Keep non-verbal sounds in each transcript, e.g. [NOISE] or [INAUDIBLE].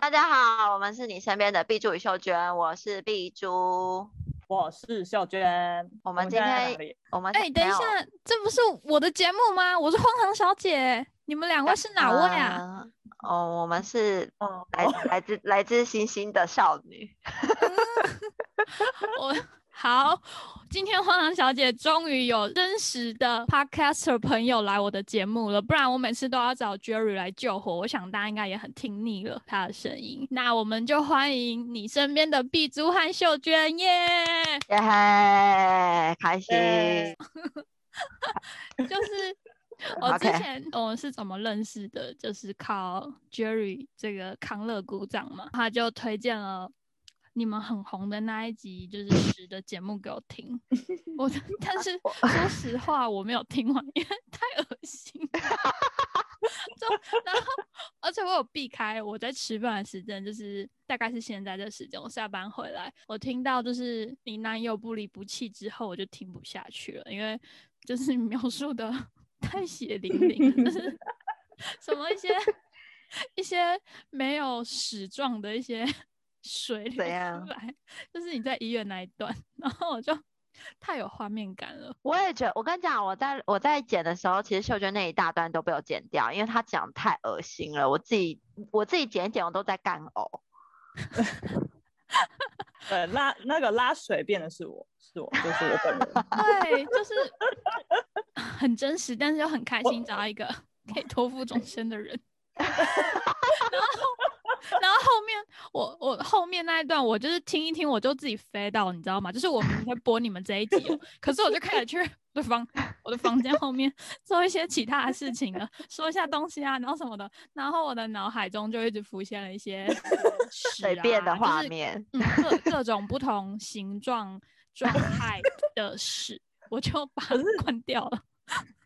大家好，我们是你身边的碧珠与秀娟，我是碧珠。我是秀娟。我们今天我们哎、等一下，这不是我的节目吗？我是荒唐小姐，你们两位是哪位啊？呃哦，我们是哦，来来自来自星星的少女。[LAUGHS] 我好，今天荒唐小姐终于有真实的 podcaster 朋友来我的节目了，不然我每次都要找 Jerry 来救火。我想大家应该也很听腻了他的声音，那我们就欢迎你身边的碧珠和秀娟耶耶嘿，开心。耶 [LAUGHS] 就是 [LAUGHS] 我之前我们是怎么认识的？就是靠 Jerry 这个康乐鼓掌嘛，他就推荐了你们很红的那一集，就是 [LAUGHS] 十的节目给我听。[LAUGHS] 我但是说实话，我没有听完，因为太恶心了。[LAUGHS] 就然后，而且我有避开我在吃饭的时间，就是大概是现在这时间，我下班回来，我听到就是你男友不离不弃之后，我就听不下去了，因为就是描述的太血淋淋了，就是什么一些一些没有屎状的一些水流出来，就是你在医院那一段，然后我就太有画面感了。我也觉得，我跟你讲，我在我在剪的时候，其实秀娟那一大段都被我剪掉，因为她讲太恶心了。我自己我自己剪一剪，我都在干呕。[LAUGHS] 对，拉那个拉水变的是我，是我，就是我本人。[LAUGHS] 对，就是 [LAUGHS] 很真实，但是又很开心找到一个可以托付终身的人。然后，然后后面我我后面那一段，我就是听一听，我就自己飞到，你知道吗？就是我明天会播你们这一集哦，可是我就开始去我的房我的房间后面做一些其他的事情了，说一下东西啊，然后什么的，然后我的脑海中就一直浮现了一些屎随便的啊就是画面，嗯，各各种不同形状、状态的屎，我就把它关掉了。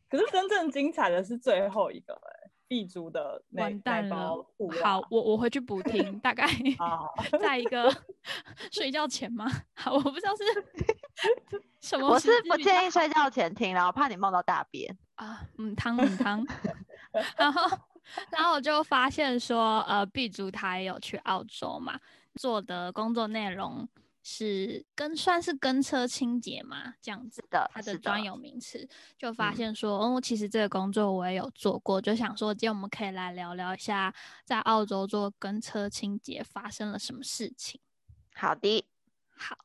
可是真正精彩的是最后一个、欸，碧珠的那完蛋了好，我我回去补听，大概，[LAUGHS] 在一个 [LAUGHS] 睡觉前吗？好，我不知道是 [LAUGHS] 什么我是不建议睡觉前听啦，我怕你梦到大便。啊，嗯汤嗯汤，然后然后我就发现说，呃，B 族他也有去澳洲嘛，做的工作内容是跟算是跟车清洁嘛，这样子。的，它的专有名词，就发嗯现说，哦，其实这个工作我也有做过，就想说，今天我们可以来聊聊一下，在澳洲做跟车清洁发生了什么事情。好的，好，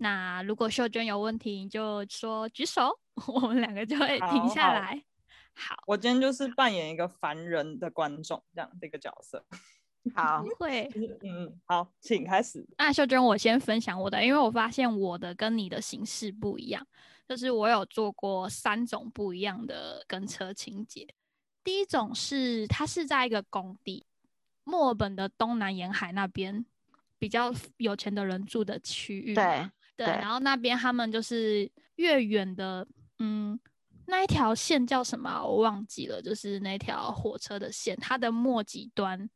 那如果秀娟有问题，你就说举手，[LAUGHS] 我们两个就会停好好下来。好，我今天就是扮演一个凡人的观众这样这个角色。[LAUGHS] 好，会。嗯，嗯好，请开始。那秀娟，我先分享我的，因为我发现我的跟你的形式不一样，就是我有做过三种不一样的跟车情节。第一种是它是在一个工地，墨尔本的东南沿海那边比较有钱的人住的区域。对，对，对然后那边他们就是越远的，嗯，那一条线叫什么啊、我忘记了，就是那条火车的线，它的末几端，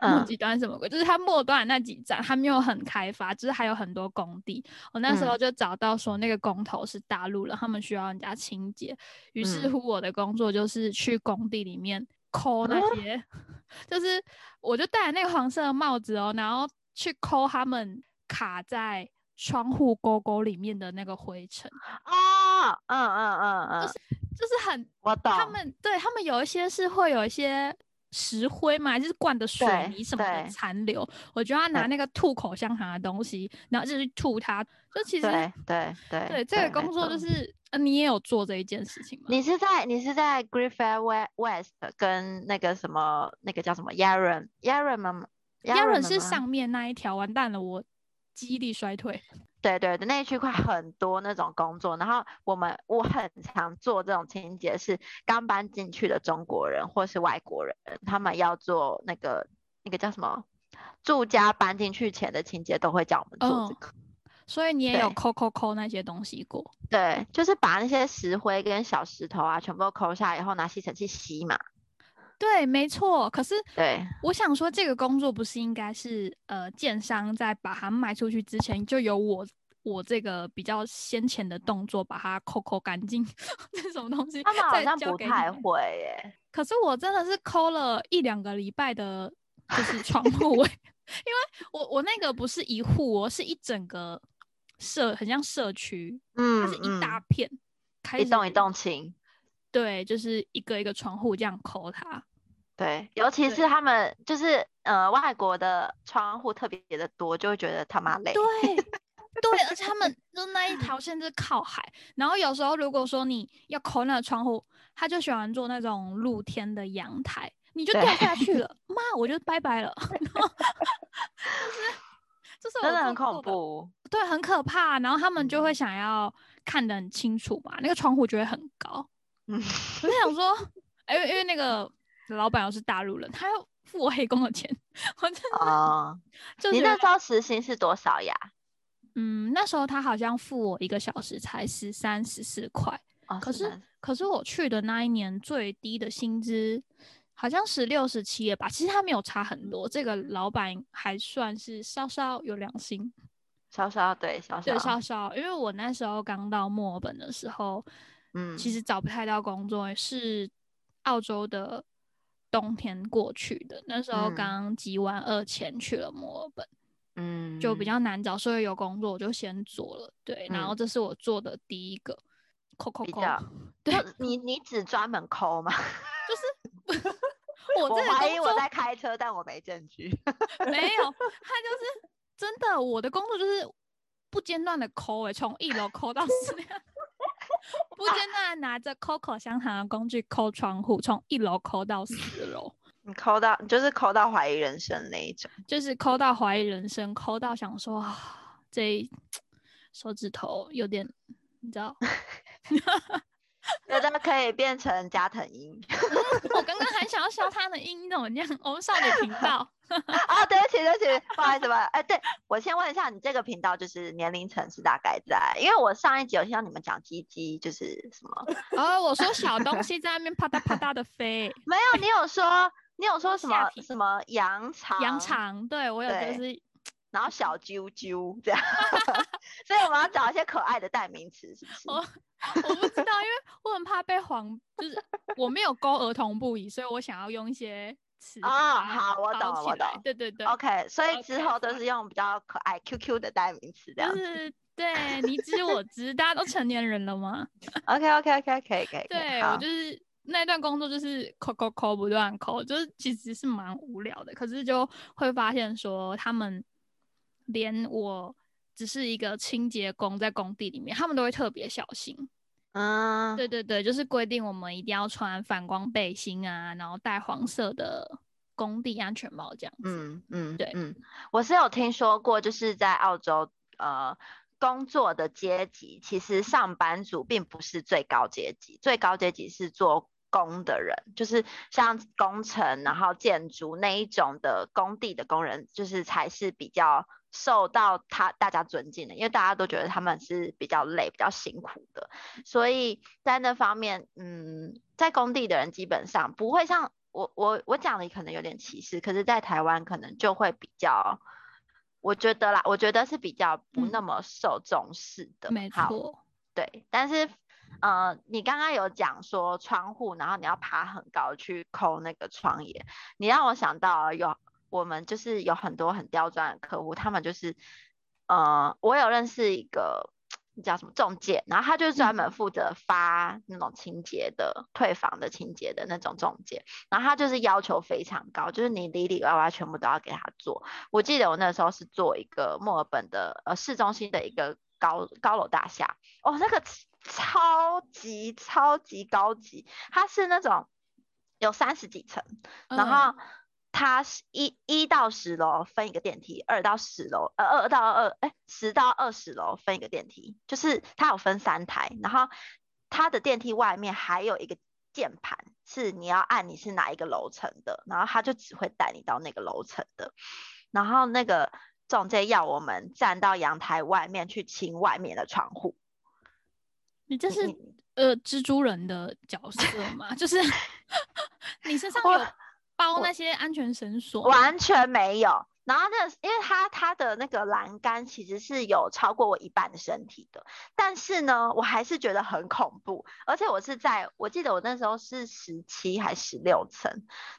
末端什么鬼？就是它末端的那几站还没有很开发，就是还有很多工地。我那时候嗯就找到说那个工头是大陆人，他们需要人家清洁，于是嗯乎我的工作就是去工地里面抠那哦些，[LAUGHS] 就是我就戴着那个黄色的帽子哦，然后去抠他们卡在窗户沟沟里面的那个灰尘，哦，嗯嗯嗯嗯，就是很我懂。他们对他们有一些是会有一些石灰嘛，就是灌的水泥什么的残留，我就要拿那个吐口香糖的东西，然后就去吐它。就其实对对对对这个工作就是，呃，你也有做这一件事情吗？你是在你是在 Griffith We- West 跟那个什么那个叫什么 Yaron Yaron 吗吗是上面那一条，完蛋了，我记忆力衰退。对对对，那一区块很多那种工作，然后我们我很常做这种清洁，是刚搬进去的中国人或是外国人，他们要做那个那个叫什么住家搬进去前的清洁，都会叫我们做这嗯个。所以你也有对抠抠抠那些东西过。对，就是把那些石灰跟小石头啊，全部都抠下来以后，拿吸尘器吸嘛。对，没错。可是对，我想说，这个工作不是应该是呃，建商在把它卖出去之前，就由我我这个比较先前的动作，把它抠抠干净，这是什么东西？他们好再像不太会耶。可是我真的是抠了一两个礼拜的，就是床铺、[LAUGHS] 欸，我我那个不是一户我，是一整个社，很像社区，嗯，它是一大嗯片，开一栋一栋清。对，就是一个一个窗户这样抠它。对，尤其是他们就是呃外国的窗户特别的多，就会觉得他妈累。对 [LAUGHS] 对，而且他们就那一条线是靠海，然后有时候如果说你要抠那个窗户，他就喜欢做那种露天的阳台，你就掉下去了，[LAUGHS] 妈，我就拜拜了。[LAUGHS] 就是就是真的很恐怖。对，很可怕。然后他们就会嗯想要看得很清楚嘛，那个窗户就会很高。嗯，我就想说，因为因为那个老板又是大陆人，他要付我黑工的钱，我真的哦，就你那时候时薪是多少呀？嗯，那时候他好像付我一个小时才十三十四块，哦，可是男可是我去的那一年最低的薪资好像十六十七吧，其实他没有差很多，这个老板还算是稍稍有良心，稍稍对稍稍对，稍。稍稍，因为我那时候刚到墨尔本的时候，嗯，其实找不太到工作，是澳洲的冬天过去的，那时候嗯刚集完二签去了墨尔本。嗯就比较难找，所以有工作我就先做了，对，然后嗯这是我做的第一个，扣扣扣，比较对，你你只专门抠吗？[LAUGHS] 就是我怀疑我在开车，但我没证据。[LAUGHS] 没有，他就是真的，我的工作就是不间断的抠，诶，从一楼抠到四楼，不间断地拿着抠口香糖的工具抠窗户，从一楼抠到四楼，你抠到就是抠到怀疑人生那一种。就是抠到怀疑人生，抠到想说啊，这一 [TSK] 手指头有点，你知道。[LAUGHS] [LAUGHS] 觉得可以变成加藤鹰 [LAUGHS] 我刚刚还想要笑他的音，你怎么这样？我们少女频道，[LAUGHS] 啊！对不起，对不起，不好意思，不好意思。哎，对我先问一下，你这个频道就是年龄层是大概在？因为我上一集有听到你们讲鸡鸡，就是什么？哦我说小东西在那边啪嗒啪嗒的飞，没有，你有说你有说什么什么羊肠？羊，肠，对我有就是然后小啾啾这样。[LAUGHS] 所以我们要找一些可爱的代名词，是不是？我我不知道，因为我很怕被黄，就是我没有勾儿童不宜，所以我想要用一些词把哦好我懂我懂对对对 OK，所以之后都是用比较可爱 QQ 的代名词这样子。就是对你知我知，大家都成年人了吗？[LAUGHS] OK OK OK，可以可以。可以对我就是那段工作就是抠抠抠不断抠，就是其实是蛮无聊的，可是就会发现说他们连我只是一个清洁工在工地里面，他们都会特别小心。啊，对对对，就是规定我们一定要穿反光背心啊，然后戴黄色的工地安全帽这样子。嗯嗯，对嗯，我是有听说过，就是在澳洲，呃，工作的阶级其实上班族并不是最高阶级，最高阶级是做工的人，就是像工程然后建筑那一种的工地的工人，就是才是比较受到他大家尊敬的，因为大家都觉得他们是比较累、比较辛苦的，所以在那方面，嗯，在工地的人基本上不会像我我我讲的可能有点歧视，可是，在台湾可能就会比较，我觉得啦，我觉得是比较不嗯。那么受重视的。没好，错，对，但是呃，你刚刚有讲说窗户，然后你要爬很高去抠那个窗沿，你让我想到有我们就是有很多很刁钻的客户，他们就是呃，我有认识一个叫什么中介，然后他就是专门负责发那种清洁的、退房的清洁的那种中介，然后他就是要求非常高，就是你里里外外全部都要给他做。我记得我那时候是做一个墨尔本的呃市中心的一个高高楼大厦，哦，那个超级超级高级，它是那种有三十几层，然嗯后它是一一到十楼分一个电梯，二到十楼呃二到二哎十到二十楼分一个电梯，就是它有分三台，然后它的电梯外面还有一个键盘，是你要按你是哪一个楼层的，然后它就只会带你到那个楼层的，然后那个中介要我们站到阳台外面去清外面的窗户。你这是呃蜘蛛人的角色吗？[LAUGHS] 就是 [LAUGHS] 你身上我有包那些安全绳索？完全没有。然后那因为它它的那个栏杆其实是有超过我一半的身体的，但是呢，我还是觉得很恐怖。而且我是在我记得我那时候是十七还十六层，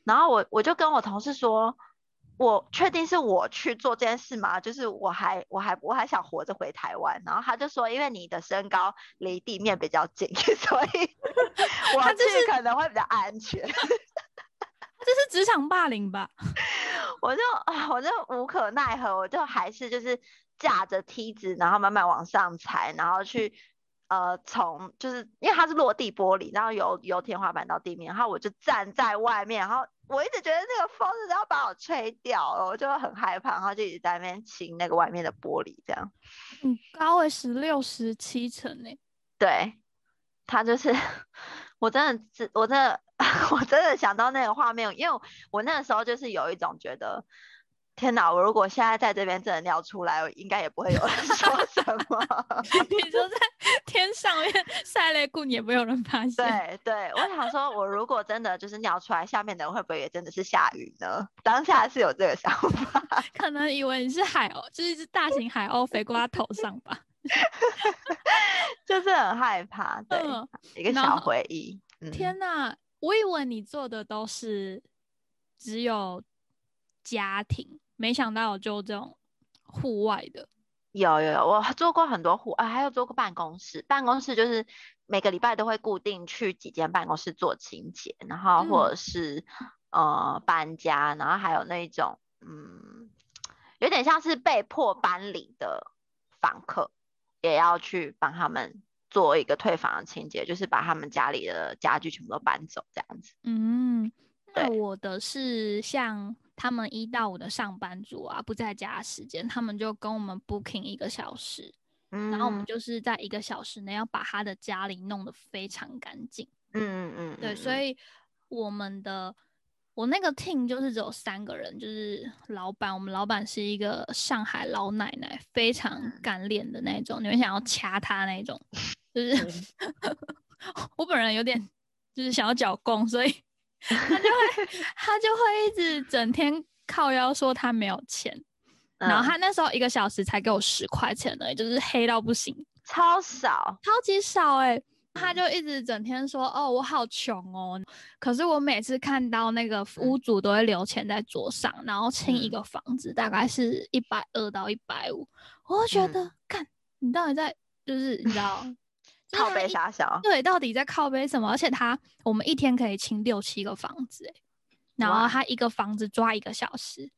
然后我我就跟我同事说，我确定是我去做这件事吗？就是我还我还我还想活着回台湾，然后他就说，因为你的身高离地面比较近，[LAUGHS] 所以 [LAUGHS] 我去可能会比较安全。[LAUGHS] 这是职场霸凌吧？我就啊，我就无可奈何，我就还是就是架着梯子，然后慢慢往上踩，然后去呃从就是因为它是落地玻璃，然后由由天花板到地面，然后我就站在外面，然后我一直觉得那个风是要把我吹掉了，我就很害怕，然后就一直在那边亲那个外面的玻璃，这样。嗯高诶，十六十七层诶。对，他就是 [LAUGHS] 我真的是我真的 [LAUGHS] 我真的想到那个画面，因为我那个时候就是有一种觉得，天哪！我如果现在在这边真的尿出来，应该也不会有人 [LAUGHS] 说什么。[LAUGHS] 你说在天上面晒泪裤，也不会有人发现。对对，我想说，我如果真的就是尿出来，下面的人会不会也真的是下雨呢？当下是有这个想法，[LAUGHS] 可能以为你是海鸥，就是一只大型海鸥飞过他头上吧。就是很害怕，对，嗯一个小回忆。嗯天哪，我以为你做的都是只有家庭，没想到有就这种户外的。有有有，我做过很多户，啊，还有做过办公室。办公室就是每个礼拜都会固定去几间办公室做清洁，然后或者是、呃搬家，然后还有那种嗯，有点像是被迫搬离的房客，也要去帮他们做一个退房的清洁，就是把他们家里的家具全部都搬走这样子。嗯，那对我的是像他们一到五的上班族啊，不在家的时间，他们就跟我们 booking 一个小时，嗯，然后我们就是在一个小时内要把他的家里弄得非常干净。嗯嗯嗯，对，所以我们的我那个 team 就是只有三个人，就是老板，我们老板是一个上海老奶奶，非常嗯。干练的那种，你们想要掐她那种，[LAUGHS] 就是 [LAUGHS] 我本人有点就是想要剿共，所以他就会 [LAUGHS] 他就会一直整天靠腰说他没有钱，然后嗯。他那时候一个小时才给我十块钱而已，就是黑到不行。超少，超级少哎、他嗯。就一直整天说哦，我好穷哦。可是我每次看到那个嗯。屋主都会留钱在桌上，然后清一嗯。个房子大概是一百二到一百五，我就觉嗯。得，看你到底在就是你知道，就是靠背傻小，对，到底在靠背什么？而且他我们一天可以清六七个房子、欸，然后他一个房子抓一个小时，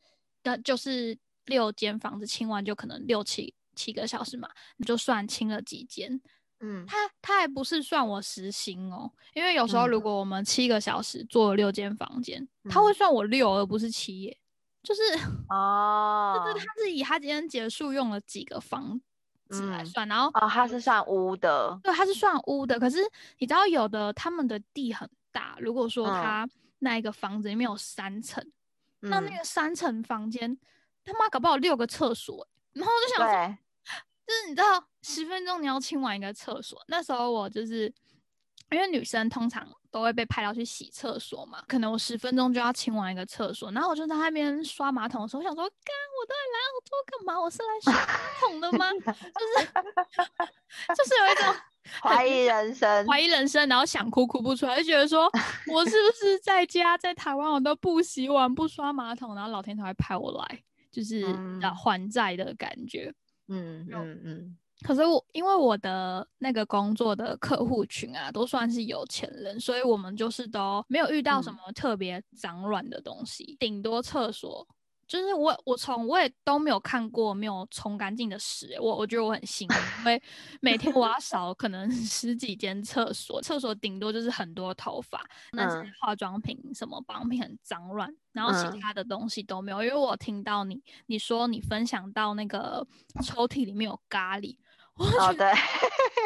那就是六间房子清完就可能六七七个小时嘛，你就算清了几间。嗯他他还不是算我时薪哦，因为有时候嗯如果我们七个小时做了六间房间，他会嗯算我六而不是七耶，就是哦，[LAUGHS] 就是他是以他今天结束用了几个房子来嗯算，然后哦，它是算屋的，对，它是算屋的，可是你知道有的他们的地很大，如果说嗯他那一个房子里面有三层，那那嗯个三层房间他妈搞不好六个厕所欸，然后我就想说，就是你知道十分钟你要清完一个厕所，那时候我就是因为女生通常都会被派到去洗厕所嘛，可能我十分钟就要清完一个厕所，然后我就在那边刷马桶的时候，我想说，干，我到底来澳洲干嘛？我是来刷马桶的吗？就是 [LAUGHS] 就是有一种怀疑人生，怀疑人生，然后想哭哭不出来，就觉得说 [LAUGHS] 我是不是在家在台湾我都不洗碗不刷马桶，然后老天才会派我来，就是嗯要还债的感觉。嗯嗯嗯可是我因为我的那个工作的客户群啊，都算是有钱人，所以我们就是都没有遇到什嗯么特别脏乱的东西，顶多厕所。就是我，我从我也都没有看过没有冲干净的屎欸、我我觉得我很幸运，因为每天我要扫可能 [LAUGHS] 十几间厕所，厕所顶多就是很多头发，那些嗯化妆品什么保养品很脏乱，然后嗯其他的东西都没有。因为我听到你你说你分享到那个抽屉里面有咖喱，哦觉得对。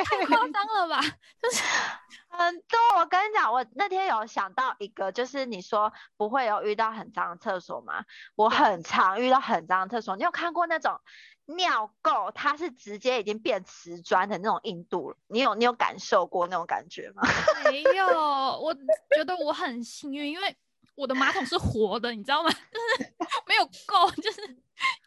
太夸张了吧？就是很多，我跟你讲，我那天有想到一个，就是你说不会有遇到很脏的厕所吗？我很常遇到很脏的厕所。你有看过那种尿垢，它是直接已经变瓷砖的那种硬度了？你有你有感受过那种感觉吗？[LAUGHS] 没有，我觉得我很幸运，因为我的马桶是活的，你知道吗？就 [LAUGHS] 是没有垢，就是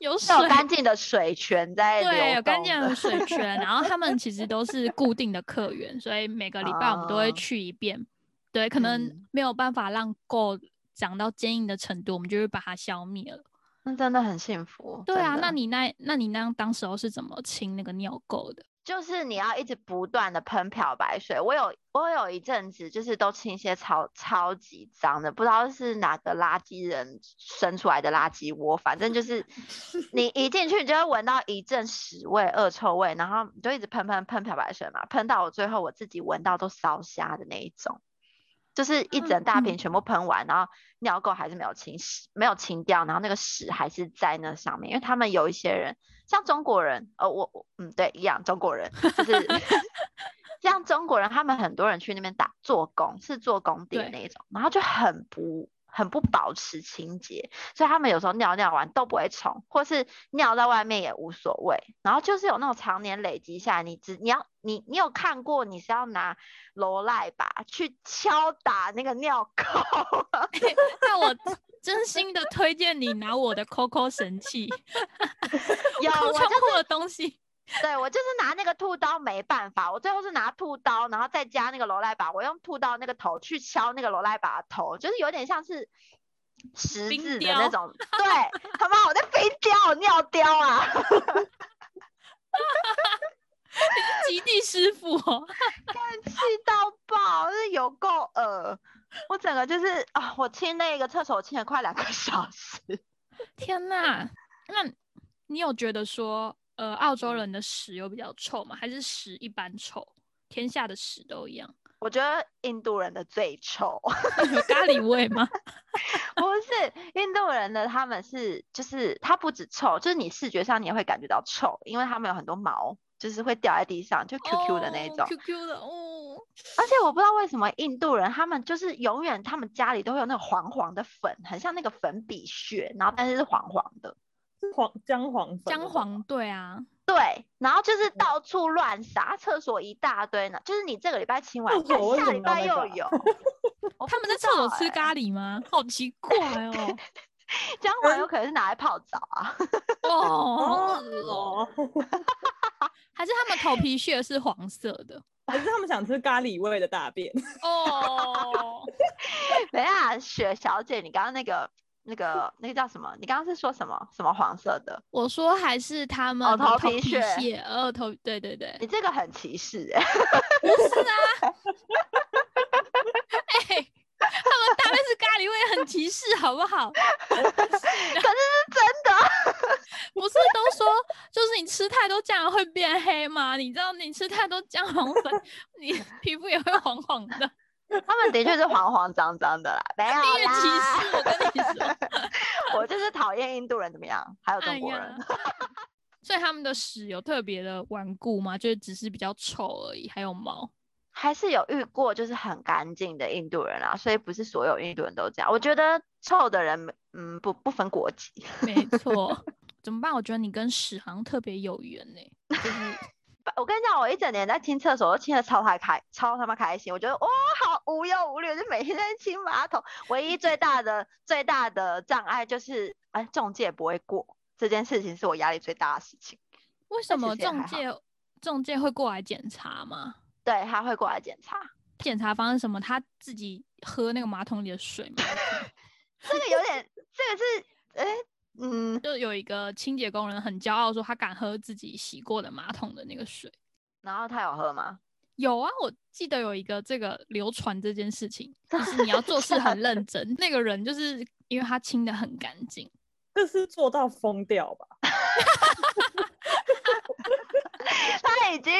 有水。有干净的水泉在流对，有干净的水泉，然后他们其实都是固定的客源，所以每个礼拜我们都会哦去一遍。对，可能嗯没有办法让垢长到坚硬的程度，我们就会把它消灭了。那真的很幸福。对啊，那你那那你那当时候是怎么清那个尿垢的？就是你要一直不断的喷漂白水。我有我有一阵子就是都清一些超超级脏的，不知道是哪个垃圾人生出来的垃圾窝，反正就是 [LAUGHS] 你一进去你就会闻到一阵屎味、恶臭味，然后你就一直喷喷喷漂白水嘛，喷到我最后我自己闻到都烧瞎的那一种。就是一整大瓶嗯全部喷完，然后尿垢还是没有清洗，没有清掉，然后那个屎还是在那上面。因为他们有一些人，像中国人，呃，我我嗯对，一样中国人就是 [LAUGHS] 像中国人，他们很多人去那边打做工，是做工地的那一种，然后就很不很不保持清洁，所以他们有时候尿尿完都不会冲，或是尿在外面也无所谓。然后就是有那种常年累积下来，你只你要你你有看过你是要拿罗赖吧去敲打那个尿垢吗？[LAUGHS] 那我真心的推荐你拿我的 COCO 神器，[LAUGHS] 有，抠我就窗户的东西。[LAUGHS] 对我就是拿那个兔刀没办法，我最后是拿兔刀，然后再加那个罗赖把，我用兔刀那个头去敲那个罗赖把的头，就是有点像是十字的那种。对，他妈我在冰雕尿雕啊！[LAUGHS] 极地师傅哦，[LAUGHS] 气到爆，就是有够恶。我整个就是啊，我清那个厕所清了快两个小时。天呐，那你有觉得说，呃，澳洲人的屎有比较臭吗？还是屎一般臭？天下的屎都一样？[LAUGHS] 我觉得印度人的最臭，[LAUGHS] 有咖喱味吗？[LAUGHS] 不是印度人的，他们是就是它不止臭，就是你视觉上你也会感觉到臭，因为他们有很多毛，就是会掉在地上，就 QQ 的那一种。，QQ 的哦，而且我不知道为什么印度人他们就是永远他们家里都会有那种黄黄的粉，很像那个粉笔屑，然后但是是黄黄的。是黄姜黄粉姜黄，对啊，对，然后就是到处乱撒，厕所一大堆呢。就是你这个礼拜清完，下礼拜又有。[LAUGHS] 他们在厕所吃咖喱吗？[LAUGHS] 好奇怪哦。[LAUGHS] 姜黄有可能是拿来泡澡啊。哦，好哦恶哦哦，还是他们头皮屑是黄色的？还是他们想吃咖喱味的大便？哦，等一下，雪小姐，你刚刚那个、那个、那个叫什么？你刚刚是说什么？什么黄色的？我说还是他们哦头皮屑屑，呃，头对对对，你这个很歧视 [LAUGHS] 哎、哎、他们大便是咖喱味，很歧视，好不好？[LAUGHS] 可是是真的。[LAUGHS] 不是都说，就是你吃太多酱油会变黑吗？你知道你吃太多姜黄粉，你皮肤也会黄黄的。[LAUGHS] 他们的确是慌慌张张的啦，没有啦。我跟你说。[LAUGHS] 我就是讨厌印度人怎么样？还有中国人。[LAUGHS] 哎所以他们的屎有特别的顽固吗？就是只是比较臭而已，还有毛。还是有遇过就是很干净的印度人啊，所以不是所有印度人都这样。我觉得臭的人，嗯，不不分国籍。没错，怎么办？我觉得你跟屎好像特别有缘呢、就是我跟你讲，我一整年在清厕所都清的超他开，超他妈开心。我觉得哇，好无忧无虑，就每天在清马桶。唯一最大的最大的障碍就是，哎，中介不会过这件事情，是我压力最大的事情。为什么中介中介会过来检查吗？对，他会过来检查。检查方式什么？他自己喝那个马桶里的水吗？[LAUGHS] 这个有点，这个是，哎，嗯，就有一个清洁工人很骄傲说他敢喝自己洗过的马桶的那个水。然后他有喝吗？有啊，我记得有一个这个流传这件事情，就是你要做事很认真。那个人就是因为他清的很干净，这是做到疯掉吧？[LAUGHS] [LAUGHS] 他已经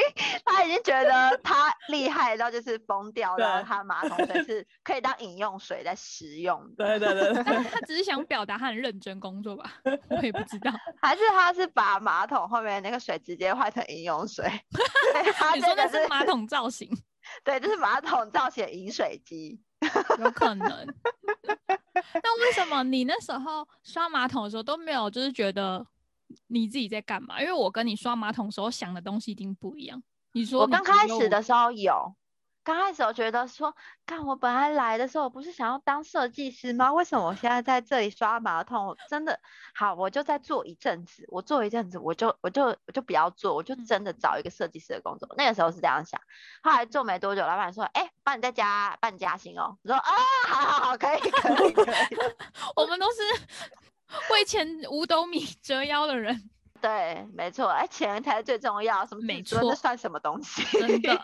他已经觉得他厉害到就是疯掉，然后他马桶水是可以当饮用水在使用的，对对对对，但 [LAUGHS] 他只是想表达他很认真工作吧，[LAUGHS] 我也不知道。还是他是把马桶后面那个水直接换成饮用水？他你说那是马桶造型，对，就是马桶造型的饮水机。有可能。那为什么你那时候刷马桶的时候都没有就是觉得你自己在干嘛？因为我跟你刷马桶时候想的东西一定不一样。你说我刚开始的时候有，刚开始我觉得说，看我本来来的时候我不是想要当设计师吗？为什么我现在在这里刷马桶？我真的好，我就再做一阵子，我做一阵子，我就我就我就不要做，我就嗯真的找一个设计师的工作。那个时候是这样想，后来做没多久，老板说，哎、帮你再加帮你加薪哦。我说啊，好好好，可以可以可以。[LAUGHS] 我们都是 [LAUGHS] 为钱五斗米 [LAUGHS] 折腰的人，[LAUGHS] 对，没错，哎，钱才是最重要，什么没自尊那算什么东西？真的。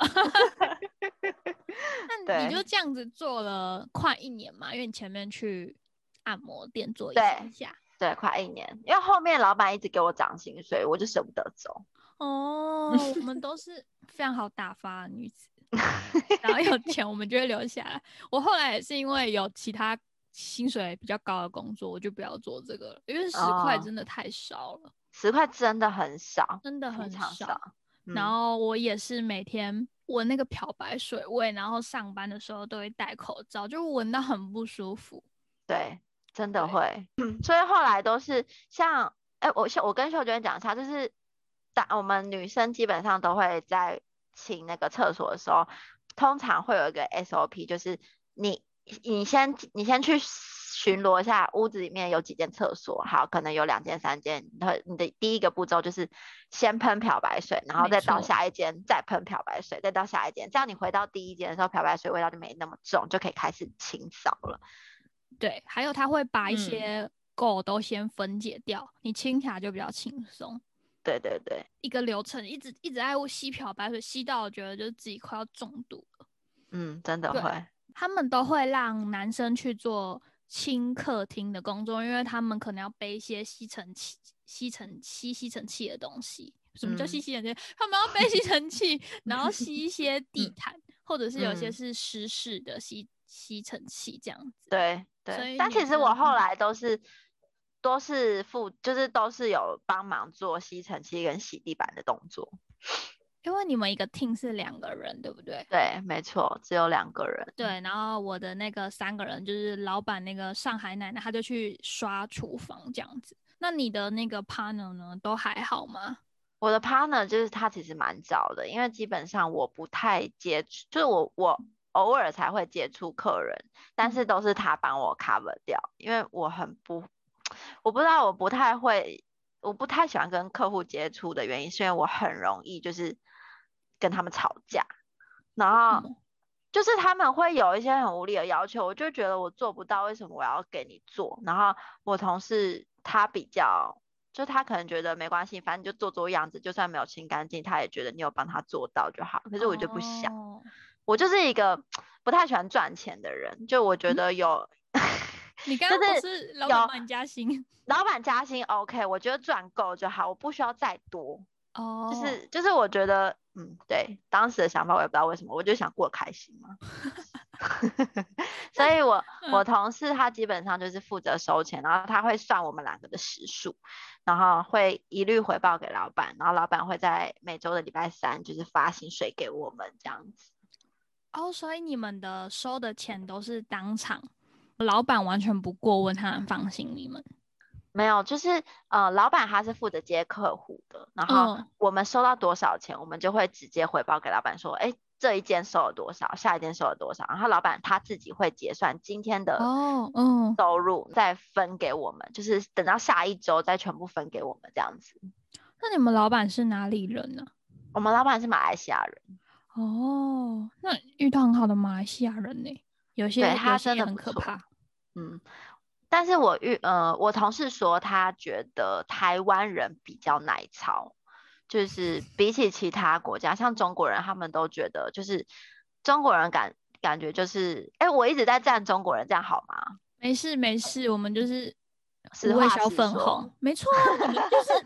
那你就这样子做了快一年嘛？因为你前面去按摩店做一对下。对，快一年，因为后面老板一直给我涨薪水，我就舍不得走。哦，我们都是非常好打发的女子，然后有钱我们就会留下来。我后来也是因为有其他薪水比较高的工作，我就不要做这个了，因为十块哦真的太少了，十块真的很少，真的很少。少。然嗯后我也是每天闻那个漂白水味，然后上班的时候都会戴口罩，就闻到很不舒服。对，真的会。所以后来都是像，哎，我秀我跟秀娟讲一下，就是大我们女生基本上都会在清那个厕所的时候，通常会有一个 SOP，就是你你先你先去巡逻一下屋子里面有几间厕所，好，可能有两间三间，然后你的第一个步骤就是先喷漂白水，然后再到下一间再喷漂白水，再到下一间，这样你回到第一间的时候，漂白水味道就没那么重，就可以开始清扫了。对，还有他会把一嗯些垢都先分解掉，你清起来就比较轻松。对对对。一个流程一直一直在吸漂白水，吸到我觉得就是自己快要中毒了。嗯，真的会，他们都会让男生去做清客厅的工作，因为他们可能要背一些吸尘器、吸尘吸吸尘器的东西。什么叫吸嗯吸尘器？他们要背吸尘器，然后吸一些 [LAUGHS] 地嗯毯，或者是有些嗯是湿式的吸吸尘器这样子。对所对。但其实我后嗯来都是都是负，就是都是有帮忙做吸尘器跟洗地板的动作。因为你们一个 team 是两个人，对不对？对，没错，只有两个人。对，然后我的那个三个人就是老板那个上海奶奶，她就去刷厨房这样子。那你的那个 partner 呢，都还好吗？我的 partner 就是他其实蛮早的，因为基本上我不太接触，就是我我偶尔才会接触客人，但是都是他帮我 cover 掉，因为我很不，我不知道我不太会，我不太喜欢跟客户接触的原因，是因为我很容易就是跟他们吵架，然后嗯就是他们会有一些很无理的要求，我就觉得我做不到，为什么我要给你做？然后我同事他比较。就他可能觉得没关系，反正你就做做样子，就算没有清干净，他也觉得你有帮他做到就好。可是我就不想，哦我就是一个 [TSK] 不太喜欢赚钱的人，就我觉嗯得有 [LAUGHS] 你刚就刚不是是老板加薪老板加薪 OK，我觉得赚够就好，我不需要再多。哦？就是就是我觉得，嗯，对，当时的想法我也不知道为什么，我就想过开心嘛。[LAUGHS] 所以我我嗯同事他基本上就是负责收钱，然后他会算我们两个的时数，然后会一律回报给老板，然后老板会在每周的礼拜三就是发薪水给我们这样子。哦，所以你们的收的钱都是当场，老板完全不过问，他很放心你们。没有，就是呃，老板他是负责接客户的，然后嗯。我们收到多少钱，我们就会直接回报给老板说，哎，这一件收了多少，下一件收了多少，然后老板他自己会结算今天的哦，嗯，收入，再分给我们，就是等到下一周再全部分给我们这样子。那你们老板是哪里人呢、我们老板是马来西亚人，哦，那遇到很好的马来西亚人呢，有些对他真的很可怕。嗯，但是我遇呃，我同事说他觉得台湾人比较耐操，就是比起其他国家，像中国人，他们都觉得就是中国人感感觉就是，哎，我一直在赞中国人，这样好吗？没事没事，我们就是实无尾小话实说粉红，没错啊，我们就是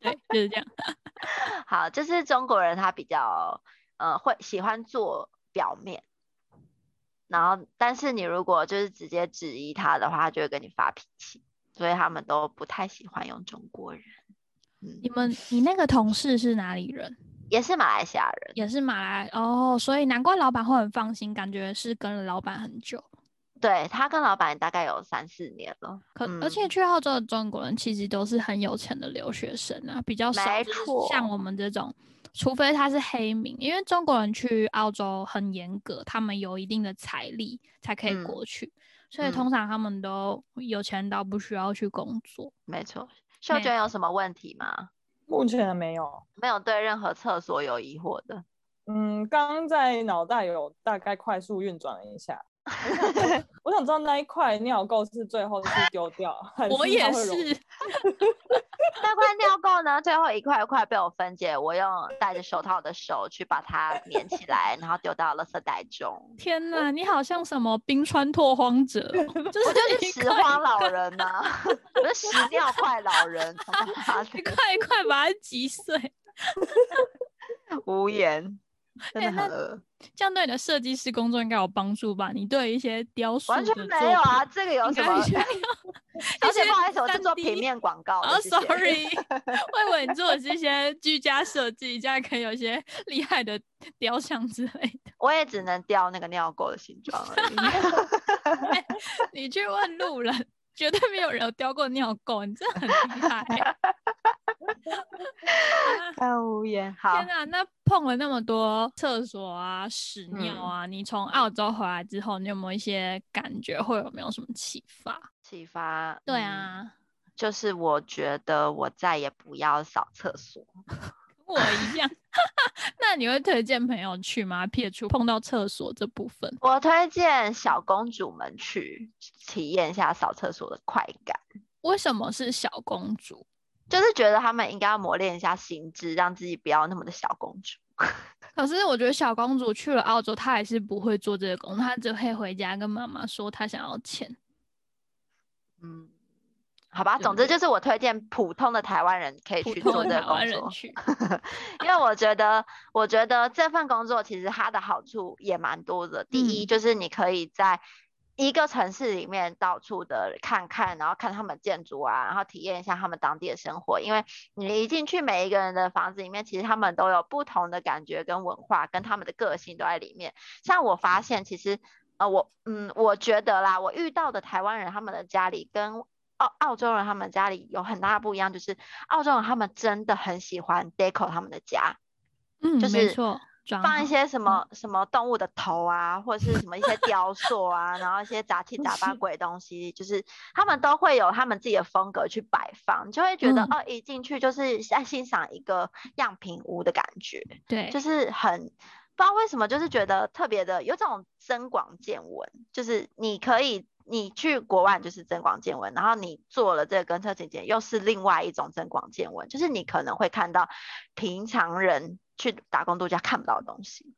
对，就是这样。[LAUGHS] 好，就是中国人他比较呃会喜欢做表面，然后但是你如果就是直接质疑他的话，他就会跟你发脾气，所以他们都不太喜欢用中国人。嗯你，们你那个同事是哪里人？也是马来西亚人，也是马来哦，所以难怪老板会很放心，感觉是跟了老板很久。对他跟老板大概有三四年了，可、嗯而且去澳洲的中国人其实都是很有钱的留学生啊，比较少像我们这种，除非他是黑名，因为中国人去澳洲很严格，他们有一定的财力才可以嗯过去，所以嗯通常他们都有钱到不需要去工作。没错。秀娟有什么问题吗？目前没有。没有对任何厕所有疑惑的。嗯，刚刚在脑袋有大概快速运转了一下，我想知道那一块尿垢是最后是丢掉，还我也是，[LAUGHS] 那块尿垢呢，最后一块一块被我分解，我用戴着手套的手去把它粘起来，然后丢到垃圾袋中。天哪，你好像什么冰川拓荒者哦，就我 [LAUGHS] 就是拾荒老人呐、我是拾尿块老人，一块一块把它击碎，[LAUGHS] 无言，[LAUGHS] 这样对你的设计师工作应该有帮助吧？你对一些雕塑完全的没有啊，这个有什么 [LAUGHS] 而且不好意思，我是 3D 做平面广告的。哦、谢 s 谢 o r r y 我以为你做的是一些居家设计，这样可以有一些厉害的雕像之类的。我也只能雕那个尿垢的形状而已。[LAUGHS] 你去问路人，绝对没有人有雕过尿垢，你真的很厉害欸。太无言。好天，哪，那碰了那么多厕所啊、屎尿嗯啊，你从澳洲回来之后，你有没有一些感觉，会有没有什么启发？启发。对嗯，啊，就是我觉得我再也不要扫厕所。[LAUGHS] 我一样。[LAUGHS] 那你会推荐朋友去吗？撇除碰到厕所这部分，我推荐小公主们去体验一下扫厕所的快感，为什么是小公主？就是觉得他们应该要磨练一下心智，让自己不要那么的小公主。[LAUGHS] 可是我觉得小公主去了澳洲，她还是不会做这个工作，她只会回家跟妈妈说她想要钱。嗯，好吧，对总之就是我推荐普通的台湾人可以去做这个工作，去，[LAUGHS] 因为我觉得，我觉得这份工作其实它的好处也蛮多的。第一，嗯就是你可以在一个城市里面到处的看看，然后看他们建筑啊，然后体验一下他们当地的生活。因为你一进去每一个人的房子里面，其实他们都有不同的感觉跟文化，跟他们的个性都在里面。像我发现，其实呃，我嗯，我觉得啦，我遇到的台湾人他们的家里跟澳澳洲人他们家里有很大的不一样，就是澳洲人他们真的很喜欢 deco 他们的家，嗯，就是没错，装放一些什么什么动物的头啊，或者是什么一些雕塑啊，然后一些杂七杂八 [LAUGHS] 鬼东西，就是他们都会有他们自己的风格去摆放，就会觉得、嗯。哦，一进去就是在欣赏一个样品屋的感觉，对，就。是很不知道为什么，就是觉得特别的有种增广见闻，就是你可以。你去国外就是增广见闻，然后你做了这个跟车姐姐，又是另外一种增广见闻，就是你可能会看到平常人去打工度假看不到的东西。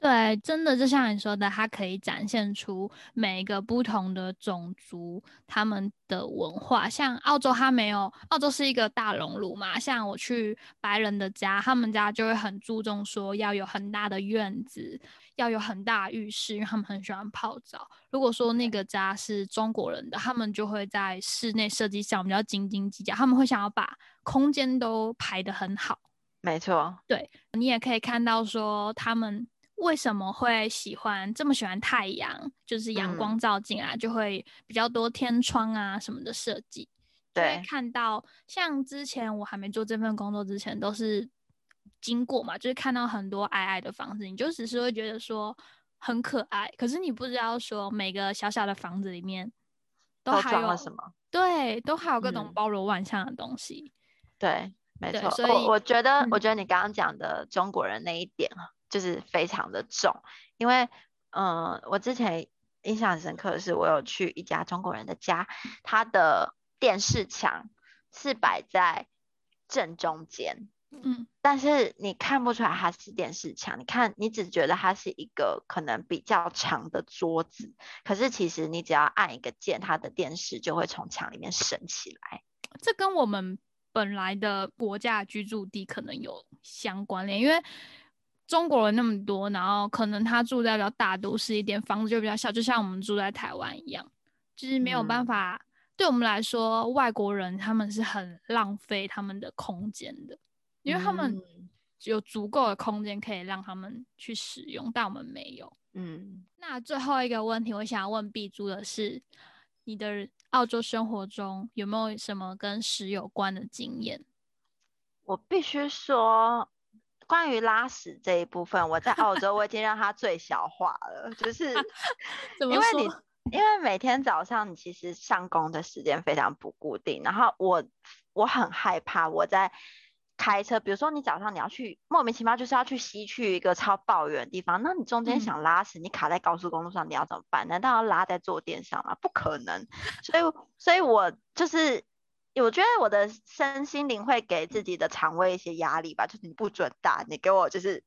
对，真的就像你说的，它可以展现出每一个不同的种族他们的文化。像澳洲，它没有，澳洲是一个大熔炉嘛。像我去白人的家，他们家就会很注重说要有很大的院子，要有很大的浴室，因为他们很喜欢泡澡。如果说那个家是中国人的，他们就会在室内设计上比较斤斤计较，他们会想要把空间都排得很好。没错，对你也可以看到说他们为什么会喜欢这么喜欢太阳，就是阳嗯光照进来、就会比较多天窗啊什么的设计。对看到像之前我还没做这份工作之前，都是经过嘛，就是看到很多矮矮的房子，你就只是会觉得说很可爱，可是你不知道说每个小小的房子里面都都还有装了什么？对，都还有各种嗯包罗万象的东西。对，没错。所以我我觉得，我嗯觉得你刚刚讲的中国人那一点啊，就是非常的重，因为，嗯、我之前印象很深刻的是，我有去一家中国人的家，他的电视墙是摆在正中间，嗯，但是你看不出来它是电视墙，你看你只觉得它是一个可能比较长的桌子，可是其实你只要按一个键，它的电视就会从墙里面升起来。这跟我们本来的国家居住地可能有相关联，因为中国人那么多，然后可能他住在比较大都市一点，房子就比较小，就像我们住在台湾一样，就是没有办嗯法。对我们来说，外国人他们是很浪费他们的空间的，因为他们嗯有足够的空间可以让他们去使用，但我们没有。嗯，那最后一个问题，我想要问碧珠的是，你的澳洲生活中有没有什么跟屎有关的经验？我必须说，关于拉屎这一部分，我在澳洲我已经让它最小化了，就 [LAUGHS] 是因为你？因为每天早上你其实上工的时间非常不固定，然后我我很害怕我在开车，比如说你早上你要去莫名其妙就是要去西去一个超抱远的地方，那你中间嗯想拉屎，你卡在高速公路上，你要怎么办？难道要拉在坐垫上吗？不可能。所以，所以我就是我觉得我的身心灵会给自己的肠胃一些压力吧，就是你不准打，你给我就是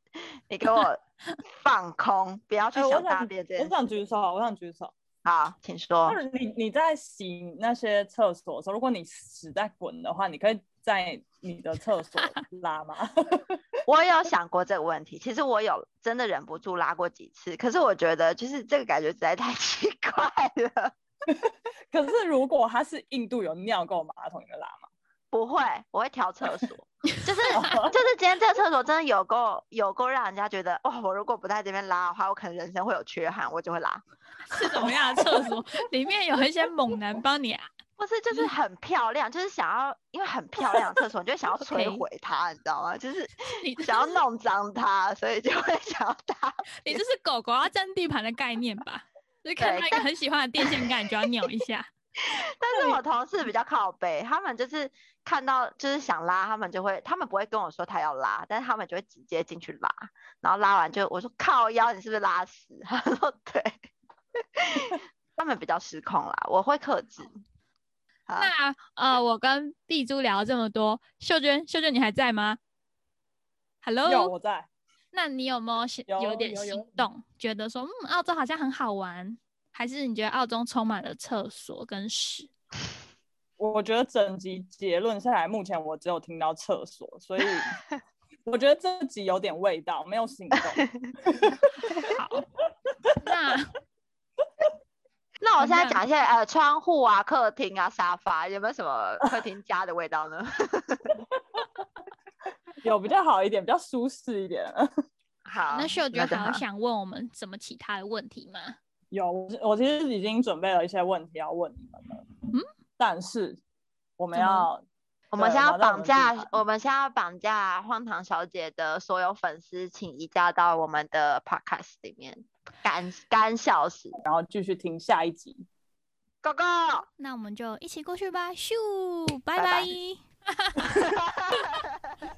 你给我 [LAUGHS] 放空，不要去想大便这件事。想举手，我想举手。好，请说。你你在洗那些厕所的时候，如果你屎在滚的话，你可以在你的厕所 [LAUGHS] 拉吗？[LAUGHS] 我有想过这个问题，其实我有真的忍不住拉过几次，可是我觉得就是这个感觉实在太奇怪了。[LAUGHS] 可是如果它是印度有尿垢马桶，你会拉吗？不会，我会调厕所，[LAUGHS] 就是就是今天这个厕所真的有够有够让人家觉得，哦，我如果不在这边拉的话，我可能人生会有缺憾，我就会拉。[LAUGHS] 是怎么样的厕所？里面有一些猛男帮你啊不是，就是很漂亮，就是想要，因为很漂亮的厕所，你就会想要摧毁它，你知道吗？就是 [LAUGHS] 你想要弄脏它，所以就会想要打你这是狗狗要占地盘的概念吧？就是看对到一个很喜欢的电线杆，你就要扭一下。[LAUGHS] 但是我同事比较靠背，他们就是看到就是想拉，他们就会，他们不会跟我说他要拉，但是他们就会直接进去拉，然后拉完就我说靠腰，你是不是拉屎？[LAUGHS] 他说对，他们比较失控啦，我会克制。好那呃，我跟碧珠聊了这么多，秀娟，秀娟你还在吗？Hello，有我在。那你有没有想有有点心动，觉得说，嗯，澳洲好像很好玩，还是你觉得澳洲充满了厕所跟屎？[LAUGHS] 我觉得整集结论下来，目前我只有听到厕所，所以 [LAUGHS] 我觉得这集有点味道，没有行动。[LAUGHS] 好，那那我现在那讲一下呃窗户啊、客厅啊、沙发，有没有什么客厅家的味道呢？有比较好一点，比较舒适一点。好，那秀娟就好还有想问我们什么其他的问题吗？有，我我其实已经准备了一些问题要问你们了。嗯，但是我们要，我们先要绑架，我们先要绑架荒唐小姐的所有粉丝，请移驾到我们的 podcast 里面，干干笑死然后继续听下一集。，Go Go！那我们就一起过去吧，咻，拜拜拜拜 [LAUGHS]